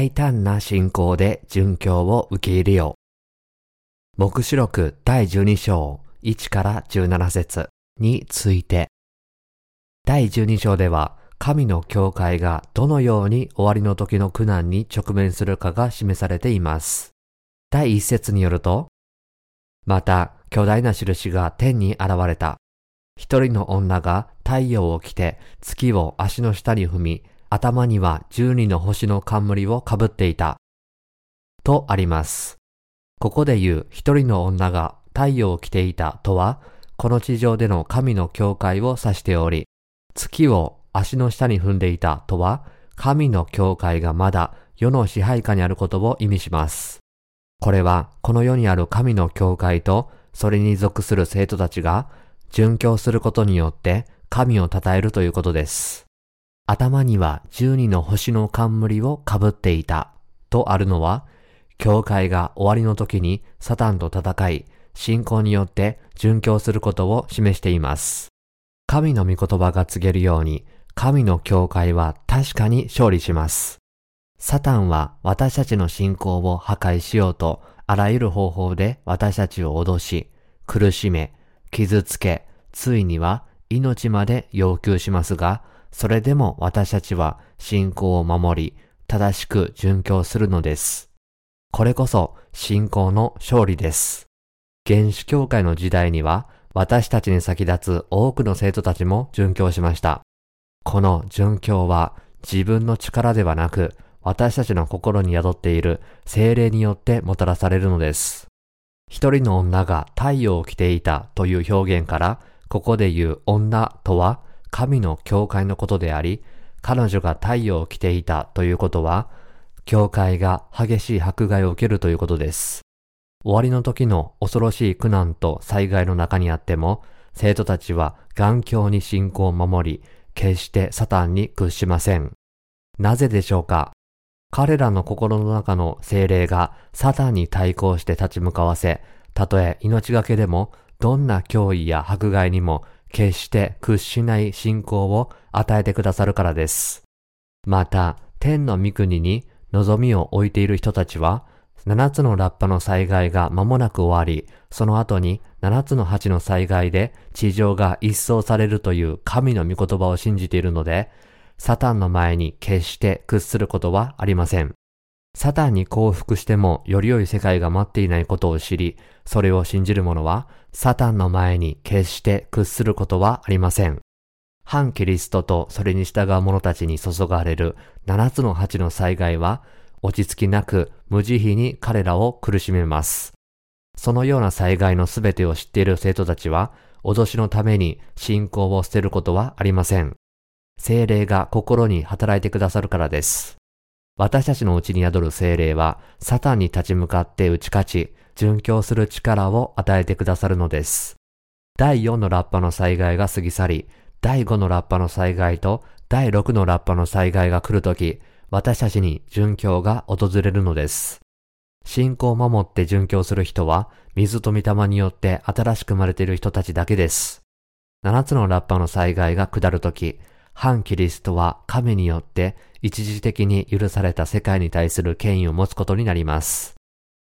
大胆な信仰で殉教を受け入れよう。目視録第12章1から17節について、第12章では神の教会がどのように終わりの時の苦難に直面するかが示されています。第1節によると、また巨大な印が天に現れた。一人の女が太陽を着て月を足の下に踏み、頭には十二の星の冠をかぶっていた。とあります。ここで言う一人の女が太陽を着ていたとは、この地上での神の教会を指しており、月を足の下に踏んでいたとは、神の教会がまだ世の支配下にあることを意味します。これはこの世にある神の教会とそれに属する生徒たちが殉教することによって神を称えるということです。頭には十二の星の冠をかぶっていたとあるのは、教会が終わりの時にサタンと戦い、信仰によって殉教することを示しています。神の御言葉が告げるように、神の教会は確かに勝利します。サタンは私たちの信仰を破壊しようと、あらゆる方法で私たちを脅し、苦しめ、傷つけ、ついには命まで要求しますが、それでも私たちは信仰を守り、正しく殉教するのです。これこそ信仰の勝利です。原始教会の時代には私たちに先立つ多くの生徒たちも殉教しました。この殉教は自分の力ではなく私たちの心に宿っている精霊によってもたらされるのです。一人の女が太陽を着ていたという表現から、ここで言う女とは神の教会のことであり、彼女が太陽を着ていたということは、教会が激しい迫害を受けるということです。終わりの時の恐ろしい苦難と災害の中にあっても、生徒たちは頑強に信仰を守り、決してサタンに屈しません。なぜでしょうか？彼らの心の中の精霊がサタンに対抗して立ち向かわせ、たとえ命がけでもどんな脅威や迫害にも決して屈しない信仰を与えてくださるからです。また、天の御国に望みを置いている人たちは、七つのラッパの災害が間もなく終わり、その後に七つの八の災害で地上が一掃されるという神の御言葉を信じているので、サタンの前に決して屈することはありません。サタンに降伏してもより良い世界が待っていないことを知り、それを信じる者は、サタンの前に決して屈することはありません。反キリストとそれに従う者たちに注がれる七つの八の災害は、落ち着きなく無慈悲に彼らを苦しめます。そのような災害のすべてを知っている生徒たちは、脅しのために信仰を捨てることはありません。精霊が心に働いてくださるからです。私たちのうちに宿る精霊は、サタンに立ち向かって打ち勝ち、殉教する力を与えてくださるのです。第4のラッパの災害が過ぎ去り、第5のラッパの災害と第6のラッパの災害が来るとき、私たちに殉教が訪れるのです。信仰を守って殉教する人は、水と御霊によって新しく生まれている人たちだけです。7つのラッパの災害が下るとき、反キリストは神によって一時的に許された世界に対する権威を持つことになります。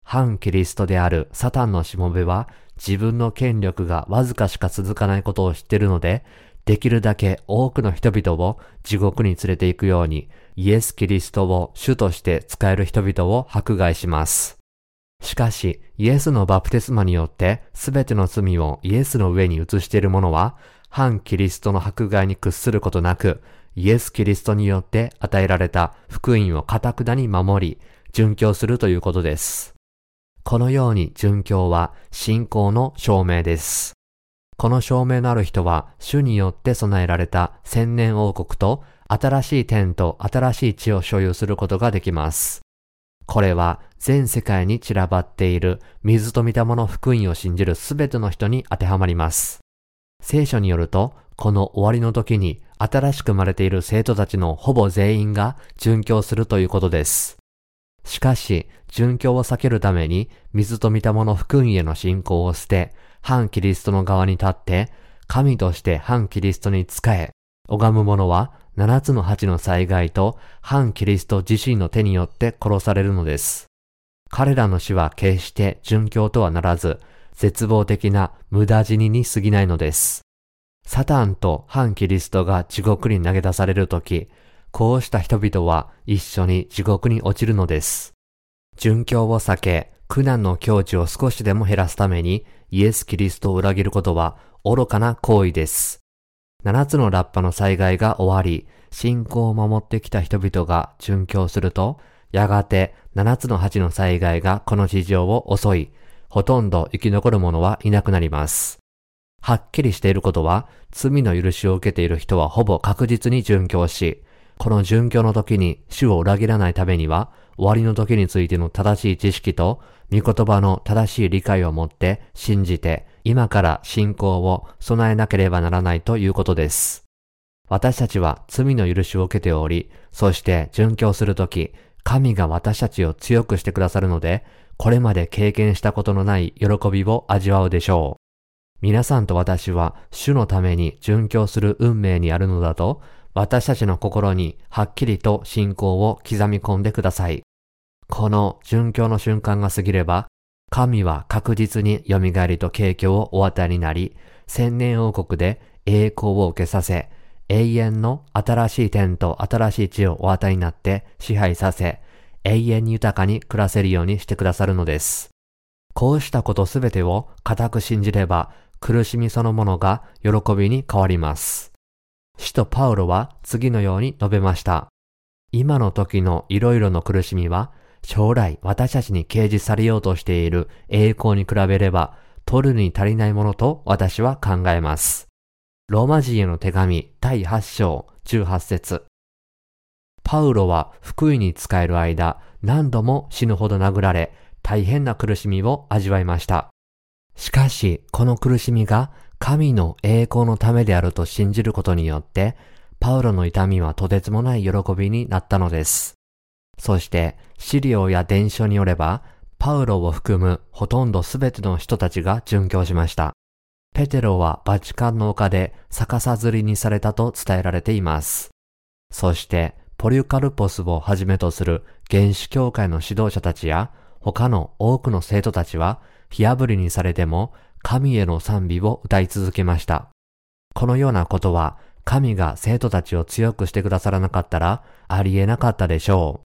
反キリストであるサタンのしもべは自分の権力がわずかしか続かないことを知っているので、できるだけ多くの人々を地獄に連れて行くように、イエス・キリストを主として使える人々を迫害します。しかし、イエスのバプテスマによってすべての罪をイエスの上に移している者は、反キリストの迫害に屈することなく、イエス・キリストによって与えられた福音を堅くなに守り、殉教するということです。このように殉教は信仰の証明です。この証明のある人は、主によって備えられた千年王国と新しい天と新しい地を所有することができます。これは全世界に散らばっている水と御霊の福音を信じるすべての人に当てはまります。聖書によると、この終わりの時に新しく生まれている生徒たちのほぼ全員が殉教するということです。しかし、殉教を避けるために、水と御霊の福音への信仰を捨て、反キリストの側に立って、神として反キリストに仕え、拝む者は7つの8の災害と反キリスト自身の手によって殺されるのです。彼らの死は決して殉教とはならず、絶望的な無駄死にに過ぎないのです。サタンと反キリストが地獄に投げ出されるとき、こうした人々は一緒に地獄に落ちるのです。殉教を避け、苦難の境地を少しでも減らすためにイエス・キリストを裏切ることは愚かな行為です。七つのラッパの災害が終わり、信仰を守ってきた人々が殉教すると、やがて七つの八の災害がこの地上を襲い、ほとんど生き残る者はいなくなります。はっきりしていることは、罪の許しを受けている人はほぼ確実に殉教し、この殉教の時に主を裏切らないためには、終わりの時についての正しい知識と、御言葉の正しい理解を持って信じて、今から信仰を備えなければならないということです。私たちは罪の許しを受けており、そして殉教するとき、神が私たちを強くしてくださるので、これまで経験したことのない喜びを味わうでしょう。皆さんと私は主のために殉教する運命にあるのだと、私たちの心にはっきりと信仰を刻み込んでください。この殉教の瞬間が過ぎれば、神は確実に蘇りと景況をお与えになり、千年王国で栄光を受けさせ、永遠の新しい天と新しい地をお与えになって支配させ、永遠に豊かに暮らせるようにしてくださるのです。こうしたことすべてを固く信じれば、苦しみそのものが喜びに変わります。使徒パウロは次のように述べました。今の時のいろいろの苦しみは、将来私たちに掲示されようとしている栄光に比べれば、取るに足りないものと私は考えます。ローマ人への手紙第8章18節パウロは福井に使える間、何度も死ぬほど殴られ、大変な苦しみを味わいました。しかし、この苦しみが神の栄光のためであると信じることによって、パウロの痛みはとてつもない喜びになったのです。そして、資料や伝書によれば、パウロを含むほとんどすべての人たちが殉教しました。ペテロはバチカンの丘で逆さ釣りにされたと伝えられています。そして、ポリュカルポスをはじめとする原始教会の指導者たちや他の多くの生徒たちは火炙りにされても神への賛美を歌い続けました。このようなことは神が生徒たちを強くしてくださらなかったらありえなかったでしょう。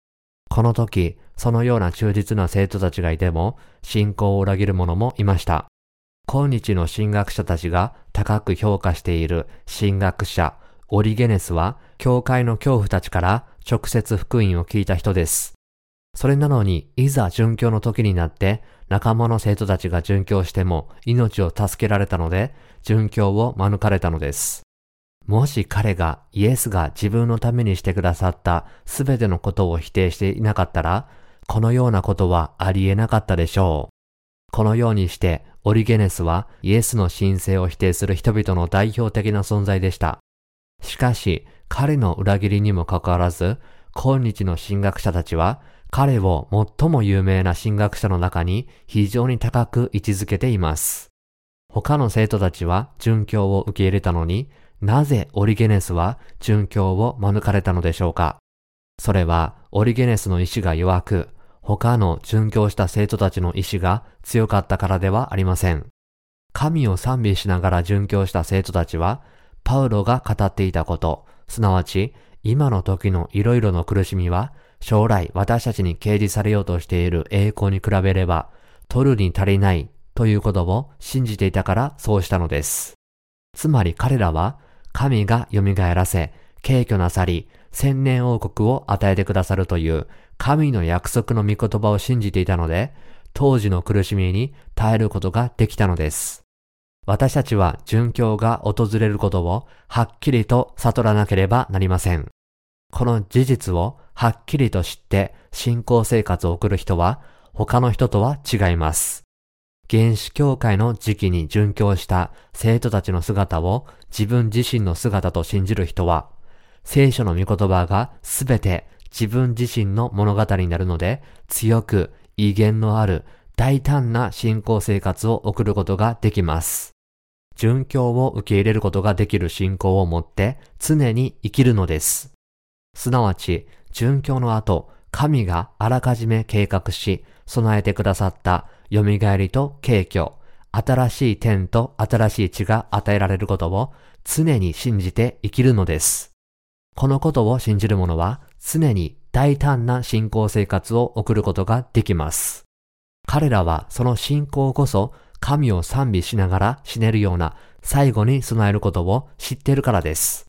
この時、そのような忠実な生徒たちがいても、信仰を裏切る者もいました。今日の神学者たちが高く評価している神学者、オリゲネスは、教会の恐怖たちから直接福音を聞いた人です。それなのに、いざ殉教の時になって、仲間の生徒たちが殉教しても命を助けられたので、殉教を免れたのです。もし彼がイエスが自分のためにしてくださったすべてのことを否定していなかったら、このようなことはありえなかったでしょう。このようにして、オリゲネスはイエスの神聖を否定する人々の代表的な存在でした。しかし、彼の裏切りにもかかわらず、今日の神学者たちは、彼を最も有名な神学者の中に非常に高く位置づけています。他の生徒たちは殉教を受け入れたのに、なぜオリゲネスは殉教を免れたのでしょうかそれはオリゲネスの意志が弱く、他の殉教した生徒たちの意志が強かったからではありません。神を賛美しながら殉教した生徒たちは、パウロが語っていたこと、すなわち今の時のいろいろの苦しみは、将来私たちに掲示されようとしている栄光に比べれば、取るに足りないということを信じていたからそうしたのです。つまり彼らは、神が蘇らせ、敬虚なさり、千年王国を与えてくださるという神の約束の御言葉を信じていたので、当時の苦しみに耐えることができたのです。私たちは殉教が訪れることをはっきりと悟らなければなりません。この事実をはっきりと知って信仰生活を送る人は他の人とは違います。原始教会の時期に殉教した生徒たちの姿を自分自身の姿と信じる人は、聖書の御言葉がすべて自分自身の物語になるので、強く威厳のある大胆な信仰生活を送ることができます。殉教を受け入れることができる信仰を持って常に生きるのです。すなわち、殉教の後、神があらかじめ計画し、備えてくださった蘇りと敬虚、新しい天と新しい地が与えられることを常に信じて生きるのです。このことを信じる者は常に大胆な信仰生活を送ることができます。彼らはその信仰こそ神を賛美しながら死ねるような最後に備えることを知っているからです。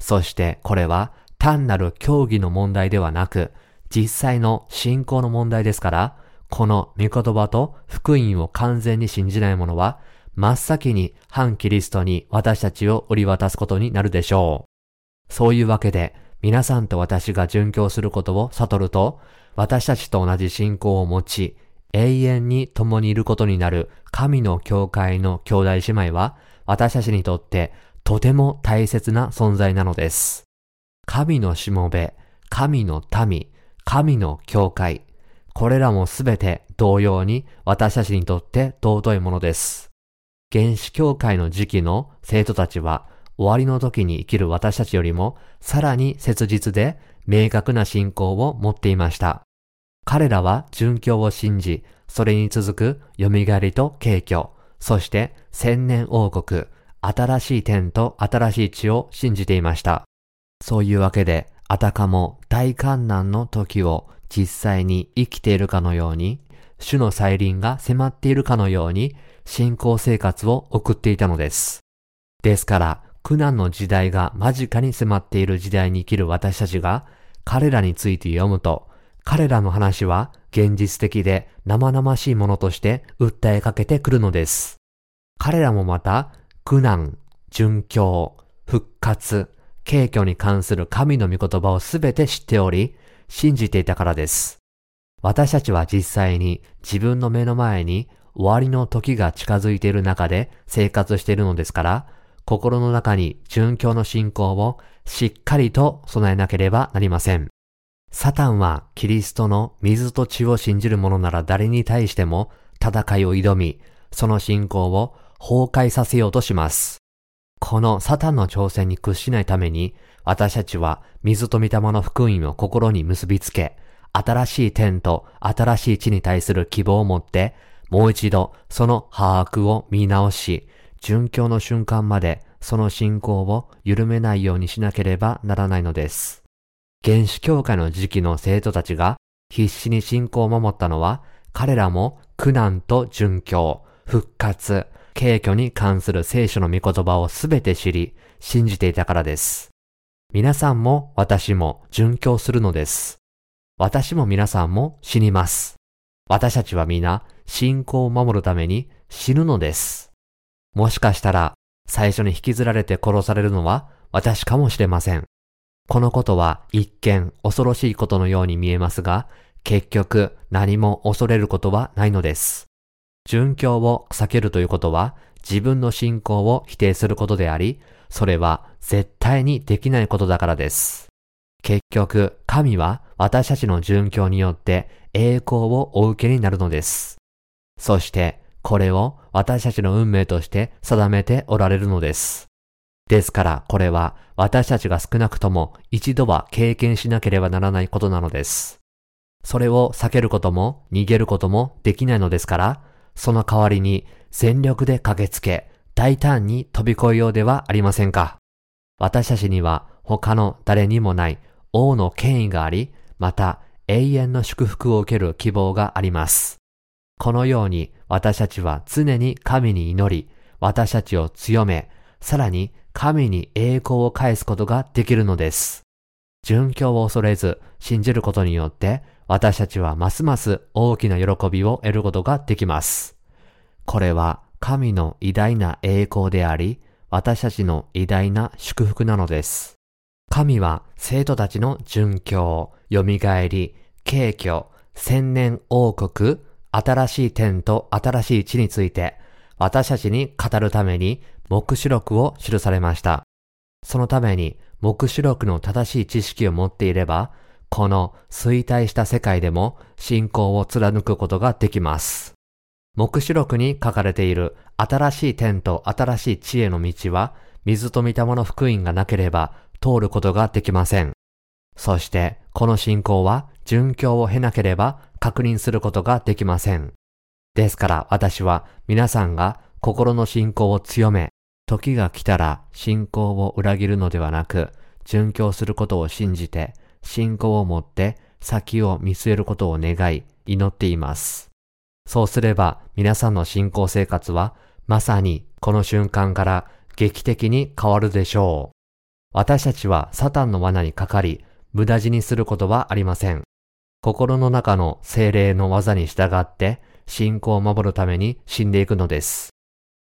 そしてこれは単なる競技の問題ではなく、実際の信仰の問題ですから、この御言葉と福音を完全に信じない者は、真っ先に反キリストに私たちを売り渡すことになるでしょう。そういうわけで、皆さんと私が殉教することを悟ると、私たちと同じ信仰を持ち、永遠に共にいることになる神の教会の兄弟姉妹は、私たちにとってとても大切な存在なのです。神のしもべ、神の民、神の教会、これらもすべて同様に私たちにとって尊いものです。原始教会の時期の生徒たちは終わりの時に生きる私たちよりもさらに切実で明確な信仰を持っていました。彼らは殉教を信じ、それに続く蘇りと敬虚、そして千年王国、新しい天と新しい地を信じていました。そういうわけで、あたかも大観難の時を実際に生きているかのように、主の再臨が迫っているかのように、信仰生活を送っていたのです。ですから、苦難の時代が間近に迫っている時代に生きる私たちが、彼らについて読むと、彼らの話は現実的で生々しいものとして訴えかけてくるのです。彼らもまた、苦難、殉教、復活、敬虚に関する神の御言葉をすべて知っており、信じていたからです。私たちは実際に自分の目の前に終わりの時が近づいている中で生活しているのですから、心の中に殉教の信仰をしっかりと備えなければなりません。サタンはキリストの水と血を信じる者なら誰に対しても戦いを挑み、その信仰を崩壊させようとします。このサタンの挑戦に屈しないために、私たちは水と御霊の福音を心に結びつけ、新しい天と新しい地に対する希望を持って、もう一度その把握を見直し、殉教の瞬間までその信仰を緩めないようにしなければならないのです。原始教会の時期の生徒たちが必死に信仰を守ったのは、彼らも苦難と殉教、復活、敬虚に関する聖書の御言葉をすべて知り、信じていたからです。皆さんも私も殉教するのです。私も皆さんも死にます。私たちは皆信仰を守るために死ぬのです。もしかしたら最初に引きずられて殺されるのは私かもしれません。このことは一見恐ろしいことのように見えますが、結局何も恐れることはないのです。殉教を避けるということは自分の信仰を否定することであり、それは絶対にできないことだからです。結局、神は私たちの殉教によって栄光をお受けになるのです。そして、これを私たちの運命として定めておられるのです。ですからこれは私たちが少なくとも一度は経験しなければならないことなのです。それを避けることも逃げることもできないのですから、その代わりに全力で駆けつけ、大胆に飛び越えようではありませんか。私たちには他の誰にもない王の権威があり、また永遠の祝福を受ける希望があります。このように私たちは常に神に祈り、私たちを強め、さらに神に栄光を返すことができるのです。殉教を恐れず信じることによって私たちはますます大きな喜びを得ることができます。これは神の偉大な栄光であり、私たちの偉大な祝福なのです。神は生徒たちの殉教、蘇り、敬虚、千年王国、新しい天と新しい地について、私たちに語るために目視録を記されました。そのために目視録の正しい知識を持っていれば、この衰退した世界でも信仰を貫くことができます。目視録に書かれている新しい天と新しい知恵の道は、水と御霊の福音がなければ通ることができません。そして、この信仰は殉教を経なければ確認することができません。ですから私は皆さんが心の信仰を強め、時が来たら信仰を裏切るのではなく、殉教することを信じて、信仰を持って先を見据えることを願い、祈っています。そうすれば皆さんの信仰生活はまさにこの瞬間から劇的に変わるでしょう。私たちはサタンの罠にかかり、無駄死にすることはありません。心の中の精霊の技に従って信仰を守るために死んでいくのです。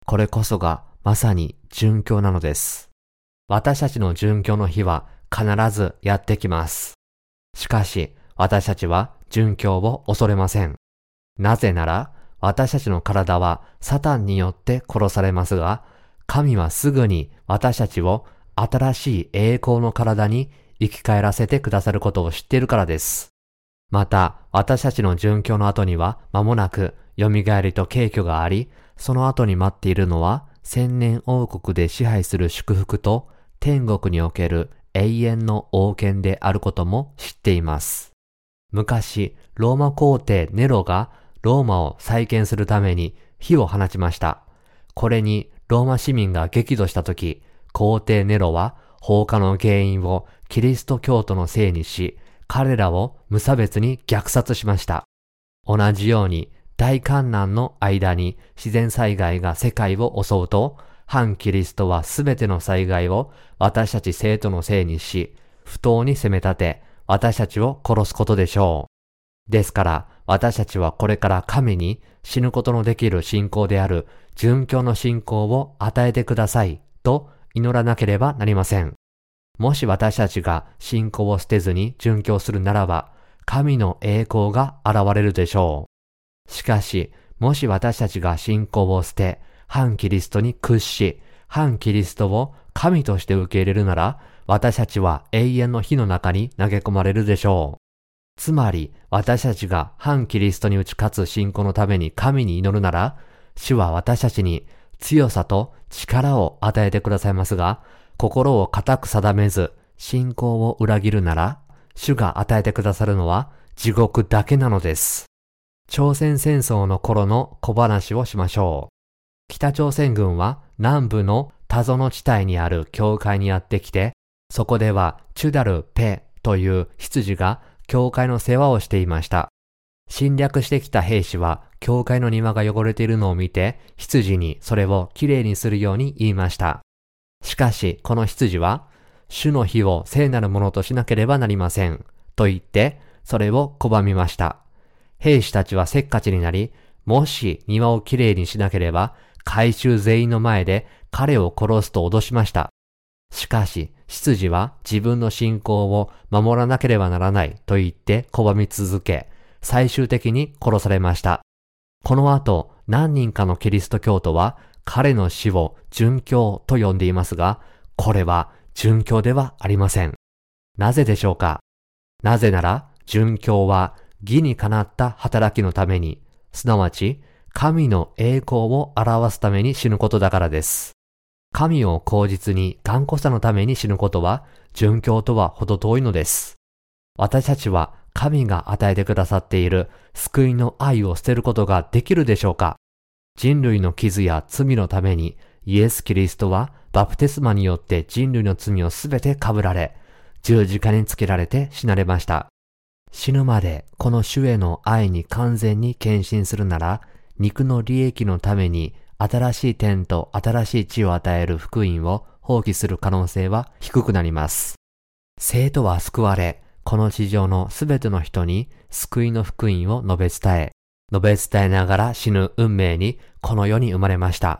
これこそがまさに殉教なのです。私たちの殉教の日は必ずやってきます。しかし、私たちは殉教を恐れません。なぜなら、私たちの体はサタンによって殺されますが、神はすぐに私たちを新しい栄光の体に生き返らせてくださることを知っているからです。また、私たちの殉教の後には間もなく蘇りと敬虚があり、その後に待っているのは千年王国で支配する祝福と天国における永遠の王権であることも知っています。昔、ローマ皇帝ネロがローマを再建するために火を放ちました。これにローマ市民が激怒したとき、皇帝ネロは放火の原因をキリスト教徒のせいにし、彼らを無差別に虐殺しました。同じように大観難の間に自然災害が世界を襲うと、反キリストはすべての災害を私たち生徒のせいにし、不当に責め立て、私たちを殺すことでしょう。ですから、私たちはこれから神に死ぬことのできる信仰である殉教の信仰を与えてくださいと祈らなければなりません。もし私たちが信仰を捨てずに殉教するならば、神の栄光が現れるでしょう。しかし、もし私たちが信仰を捨て、反キリストに屈し、反キリストを神として受け入れるなら、私たちは永遠の火の中に投げ込まれるでしょう。つまり、私たちが反キリストに打ち勝つ信仰のために神に祈るなら、主は私たちに強さと力を与えてくださいますが、心を固く定めず、信仰を裏切るなら、主が与えてくださるのは地獄だけなのです。朝鮮戦争の頃の小話をしましょう。北朝鮮軍は南部の田園地帯にある教会にやってきて、そこではチュダル・ペという羊が教会の世話をしていました。侵略してきた兵士は、教会の庭が汚れているのを見て、羊にそれをきれいにするように言いました。しかし、この羊は、主の日を聖なるものとしなければなりません。と言って、それを拒みました。兵士たちはせっかちになり、もし庭をきれいにしなければ、回収全員の前で彼を殺すと脅しました。しかし、執事は自分の信仰を守らなければならないと言って拒み続け、最終的に殺されました。この後、何人かのキリスト教徒は彼の死を殉教と呼んでいますが、これは殉教ではありません。なぜでしょうか？なぜなら、殉教は義にかなった働きのために、すなわち、神の栄光を表すために死ぬことだからです。神を口実に頑固さのために死ぬことは、殉教とは程遠いのです。私たちは神が与えてくださっている救いの愛を捨てることができるでしょうか人類の傷や罪のためにイエス・キリストはバプテスマによって人類の罪をすべて被られ、十字架につけられて死なれました。死ぬまでこの主への愛に完全に献身するなら、肉の利益のために新しい天と新しい地を与える福音を放棄する可能性は低くなります。生徒は救われ、この地上のすべての人に救いの福音を述べ伝え、述べ伝えながら死ぬ運命にこの世に生まれました。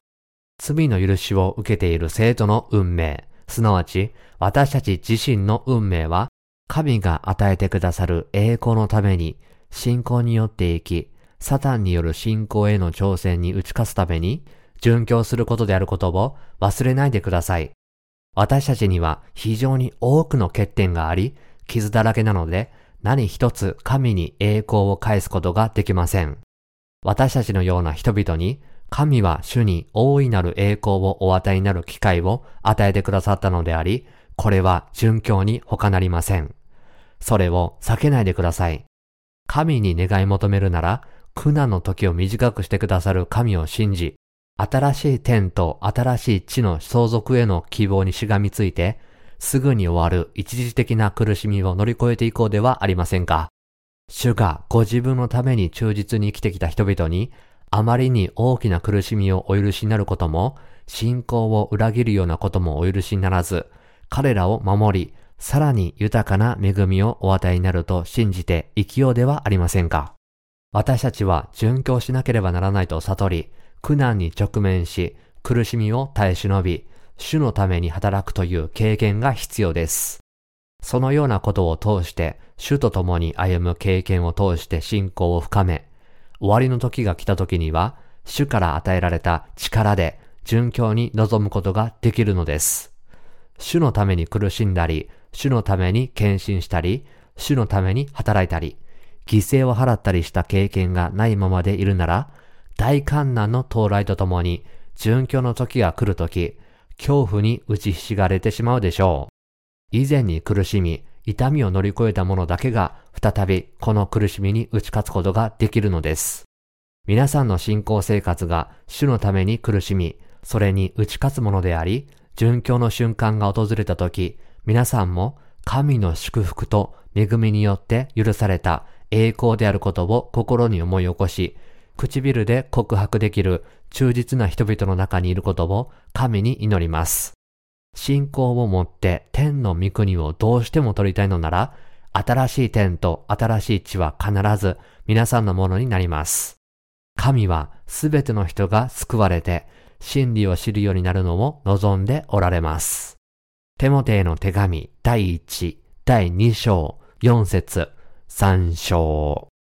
罪の許しを受けている生徒の運命、すなわち私たち自身の運命は、神が与えてくださる栄光のために信仰によって生き、サタンによる信仰への挑戦に打ち勝つために、殉教することであることを忘れないでください。私たちには非常に多くの欠点があり、傷だらけなので、何一つ神に栄光を返すことができません。私たちのような人々に、神は主に大いなる栄光をお与えになる機会を与えてくださったのであり、これは殉教に他なりません。それを避けないでください。神に願い求めるなら、苦難の時を短くしてくださる神を信じ、新しい天と新しい地の相続への希望にしがみついて、すぐに終わる一時的な苦しみを乗り越えていこうではありませんか。主がご自分のために忠実に生きてきた人々に、あまりに大きな苦しみをお許しになることも、信仰を裏切るようなこともお許しにならず、彼らを守り、さらに豊かな恵みをお与えになると信じて生きようではありませんか。私たちは殉教しなければならないと悟り、苦難に直面し、苦しみを耐え忍び、主のために働くという経験が必要です。そのようなことを通して、主と共に歩む経験を通して信仰を深め、終わりの時が来た時には、主から与えられた力で殉教に臨むことができるのです。主のために苦しんだり、主のために献身したり、主のために働いたり、犠牲を払ったりした経験がないままでいるなら、大観難の到来とともに、殉教の時が来る時、恐怖に打ちひしがれてしまうでしょう。以前に苦しみ、痛みを乗り越えた者だけが、再びこの苦しみに打ち勝つことができるのです。皆さんの信仰生活が主のために苦しみ、それに打ち勝つものであり、殉教の瞬間が訪れた時、皆さんも神の祝福と恵みによって許された栄光であることを心に思い起こし、唇で告白できる忠実な人々の中にいることを神に祈ります。信仰を持って天の御国をどうしても取りたいのなら、新しい天と新しい地は必ず皆さんのものになります。神はすべての人が救われて真理を知るようになるのを望んでおられます。テモテへの手紙第1、第2章、4節、参照。